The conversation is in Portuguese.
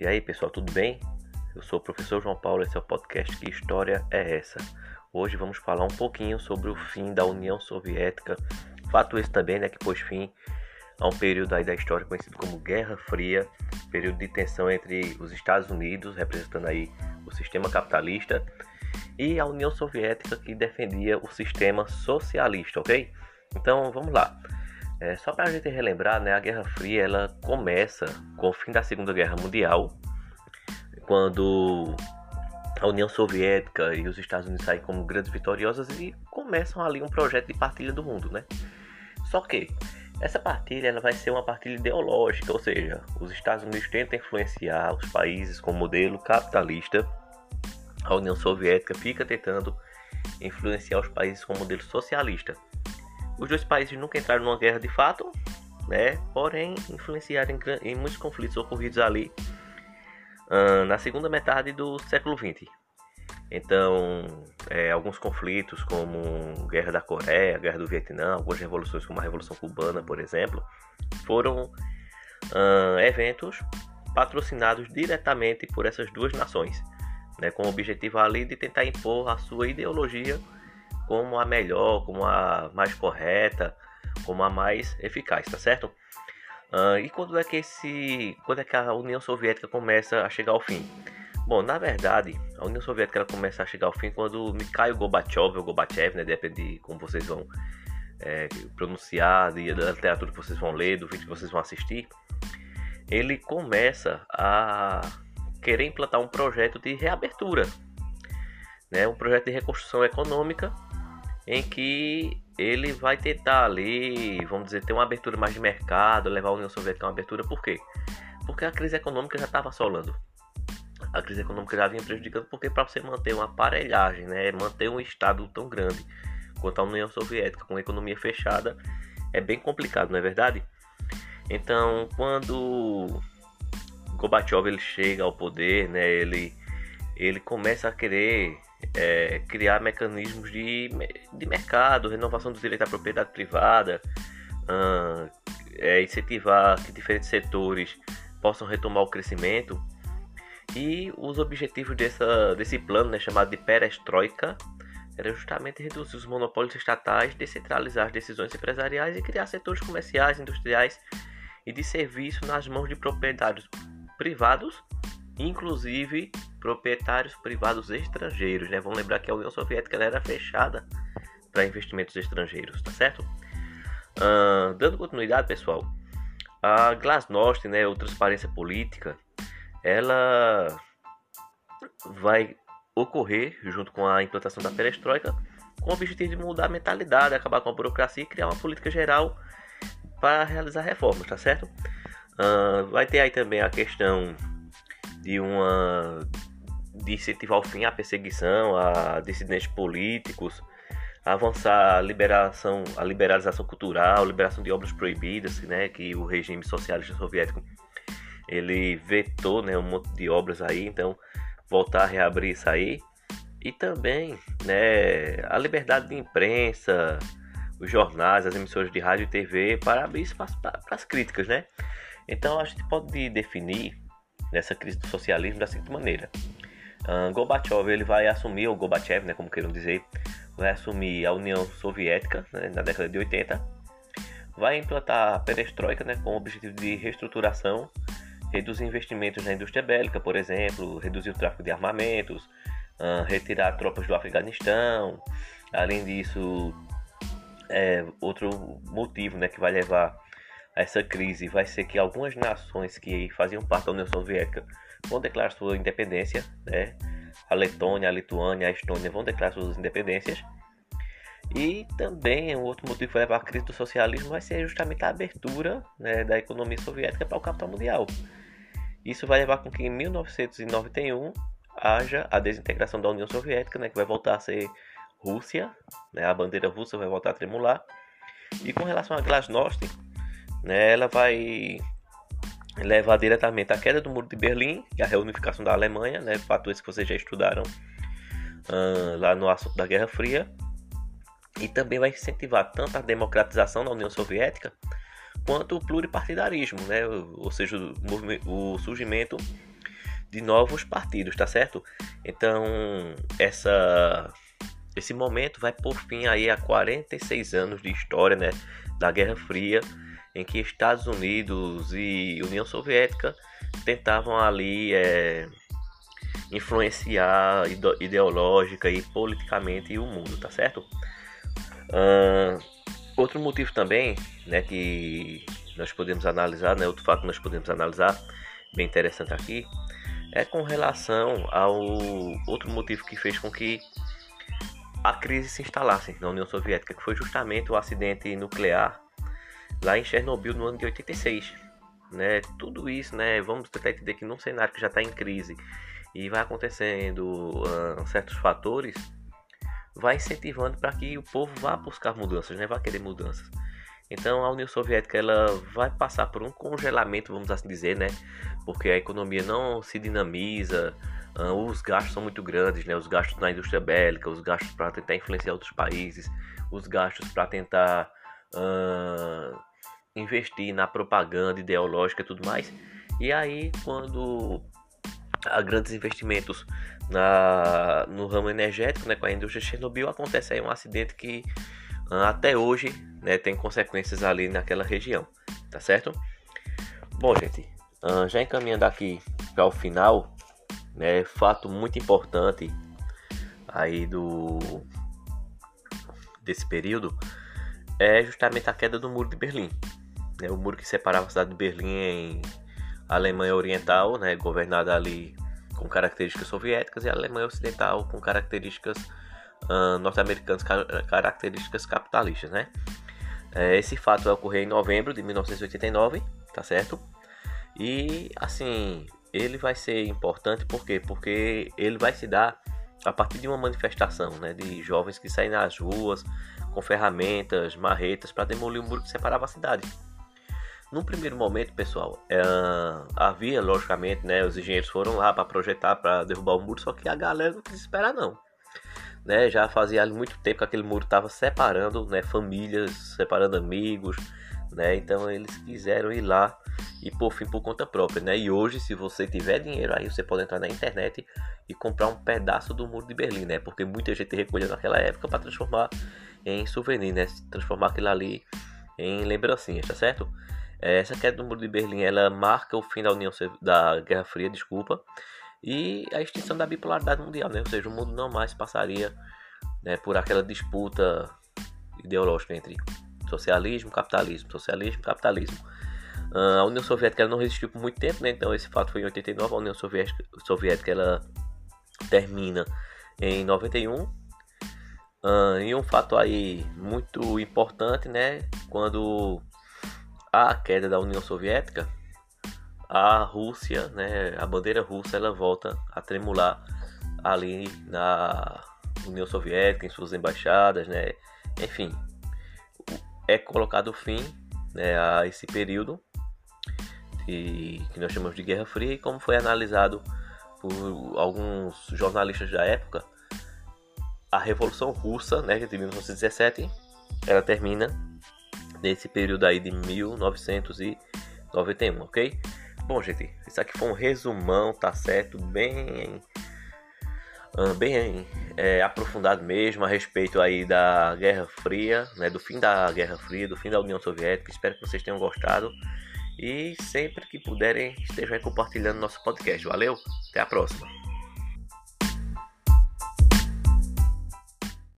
E aí pessoal, tudo bem? Eu sou o professor João Paulo, esse é o podcast Que História é Essa? Hoje vamos falar um pouquinho sobre o fim da União Soviética, fato esse também né, que pôs fim a um período aí da história conhecido como Guerra Fria, período de tensão entre os Estados Unidos, representando aí o sistema capitalista, e a União Soviética que defendia o sistema socialista, ok? Então vamos lá. É, só para a gente relembrar, né, a Guerra Fria ela começa com o fim da Segunda Guerra Mundial, quando a União Soviética e os Estados Unidos saem como grandes vitoriosas e começam ali um projeto de partilha do mundo, né? Só que essa partilha ela vai ser uma partilha ideológica, ou seja, os Estados Unidos tentam influenciar os países com modelo capitalista, a União Soviética fica tentando influenciar os países com modelo socialista. Os dois países nunca entraram numa guerra de fato, né? Porém, influenciaram em, em muitos conflitos ocorridos ali uh, na segunda metade do século XX. Então, é, alguns conflitos, como Guerra da Coreia, Guerra do Vietnã, algumas revoluções, como a Revolução Cubana, por exemplo, foram uh, eventos patrocinados diretamente por essas duas nações, né, com o objetivo ali de tentar impor a sua ideologia como a melhor, como a mais correta, como a mais eficaz, tá certo? Uh, e quando é que esse, quando é que a União Soviética começa a chegar ao fim? Bom, na verdade, a União Soviética ela começa a chegar ao fim quando Mikhail Gorbachev, ou Gorbachev, né, depende de como vocês vão é, pronunciar, e da literatura que vocês vão ler, do vídeo que vocês vão assistir, ele começa a querer implantar um projeto de reabertura, né, um projeto de reconstrução econômica em que ele vai tentar ali, vamos dizer, ter uma abertura mais de mercado, levar a União Soviética a uma abertura. Por quê? Porque a crise econômica já estava assolando. A crise econômica já vinha prejudicando, porque para você manter uma aparelhagem, né, manter um Estado tão grande quanto a União Soviética, com economia fechada, é bem complicado, não é verdade? Então, quando Gorbachev ele chega ao poder, né, ele, ele começa a querer é, criar mecanismos de, de mercado, renovação do direito à propriedade privada, uh, é, incentivar que diferentes setores possam retomar o crescimento. E os objetivos dessa, desse plano, né, chamado de perestroika, era justamente reduzir os monopólios estatais, descentralizar as decisões empresariais e criar setores comerciais, industriais e de serviço nas mãos de proprietários privados inclusive proprietários privados estrangeiros. Né? Vamos lembrar que a União Soviética era fechada para investimentos estrangeiros, tá certo? Uh, dando continuidade, pessoal, a Glasnost, né, ou transparência política, ela vai ocorrer junto com a implantação da perestroika com o objetivo de mudar a mentalidade, acabar com a burocracia e criar uma política geral para realizar reformas, tá certo? Uh, vai ter aí também a questão de uma de incentivar ao fim a perseguição a dissidentes políticos, avançar a liberação, a liberalização cultural, liberação de obras proibidas, né, que o regime socialista soviético ele vetou, né, um monte de obras aí, então voltar a reabrir isso aí e também, né, a liberdade de imprensa, os jornais, as emissoras de rádio e TV para abrir espaço para as críticas, né? Então a gente pode definir nessa crise do socialismo da seguinte maneira. Uh, Gorbachev ele vai assumir, ou Gorbachev, né, como queiram dizer, vai assumir a União Soviética né, na década de 80, vai implantar a perestroika né, com o objetivo de reestruturação, reduzir investimentos na indústria bélica, por exemplo, reduzir o tráfico de armamentos, uh, retirar tropas do Afeganistão. Além disso, é, outro motivo né, que vai levar essa crise vai ser que algumas nações que faziam parte da União Soviética vão declarar sua independência, né? A Letônia, a Lituânia, a Estônia vão declarar suas independências. E também um outro motivo que vai levar à crise do socialismo vai ser justamente a abertura né, da economia soviética para o capital mundial. Isso vai levar com que em 1991 haja a desintegração da União Soviética, né, que vai voltar a ser Rússia, né, a bandeira russa vai voltar a tremular. E com relação a Glasnost, né, ela vai levar diretamente à queda do muro de Berlim e à reunificação da Alemanha, né, fatores que vocês já estudaram uh, lá no assunto da Guerra Fria, e também vai incentivar tanto a democratização da União Soviética quanto o pluripartidarismo, né, ou seja, o, o surgimento de novos partidos, tá certo? Então, essa esse momento vai por fim aí a 46 anos de história, né, da Guerra Fria, em que Estados Unidos e União Soviética tentavam ali é, influenciar ideológica e politicamente o mundo, tá certo? Uh, outro motivo também, né, que nós podemos analisar, né, outro fato que nós podemos analisar, bem interessante aqui, é com relação ao outro motivo que fez com que a crise se instalasse na União Soviética, que foi justamente o acidente nuclear lá em Chernobyl no ano de 86. Né? Tudo isso, né? vamos tentar entender que num cenário que já está em crise e vai acontecendo uh, certos fatores, vai incentivando para que o povo vá buscar mudanças, né? vai querer mudanças. Então a União Soviética ela vai passar por um congelamento, vamos assim dizer, né? Porque a economia não se dinamiza, uh, os gastos são muito grandes, né? Os gastos na indústria bélica, os gastos para tentar influenciar outros países, os gastos para tentar uh, investir na propaganda ideológica e tudo mais. E aí quando há grandes investimentos na, no ramo energético, né, com a indústria Chernobyl, acontece aí um acidente que uh, até hoje né, tem consequências ali naquela região, tá certo? Bom, gente, uh, já encaminhando aqui para o final, né, fato muito importante aí do desse período é justamente a queda do muro de Berlim, né, o muro que separava a cidade de Berlim em Alemanha Oriental, né, governada ali com características soviéticas, e a Alemanha Ocidental com características uh, norte-americanas, características capitalistas, né? É, esse fato vai ocorrer em novembro de 1989, tá certo? E assim, ele vai ser importante por quê? Porque ele vai se dar a partir de uma manifestação, né, de jovens que saem nas ruas com ferramentas, marretas para demolir o muro que separava a cidade. No primeiro momento, pessoal, é, havia, logicamente, né, os engenheiros foram lá para projetar, para derrubar o muro, só que a galera não quis esperar, não. Né, já fazia muito tempo que aquele muro estava separando né, famílias, separando amigos, né, então eles quiseram ir lá e por fim por conta própria, né? E hoje, se você tiver dinheiro, aí você pode entrar na internet e comprar um pedaço do muro de Berlim, né? Porque muita gente recolheu naquela época para transformar em souvenir, né? Transformar aquilo ali em lembrancinhas, tá certo? Essa queda do muro de Berlim ela marca o fim da União da Guerra Fria, desculpa, e a extinção da bipolaridade mundial, né? Ou seja, o mundo não mais passaria né, por aquela disputa ideológica entre socialismo, capitalismo, socialismo, capitalismo. Uh, a União Soviética não resistiu por muito tempo, né? Então esse fato foi em 89. A União Soviética, Soviética ela termina em 91. Uh, e um fato aí muito importante, né? Quando a queda da União Soviética, a Rússia, né, a bandeira russa, ela volta a tremular ali na União Soviética, em suas embaixadas, né, enfim, é colocado fim né, a esse período de, que nós chamamos de Guerra Fria e como foi analisado por alguns jornalistas da época, a Revolução Russa, né, de 1917, ela termina nesse período aí de 1991, ok? Bom, gente, isso aqui foi um resumão, tá certo? Bem, ah, bem é, aprofundado mesmo a respeito aí da Guerra Fria, né? Do fim da Guerra Fria, do fim da União Soviética. Espero que vocês tenham gostado e sempre que puderem estejam compartilhando nosso podcast. Valeu, até a próxima.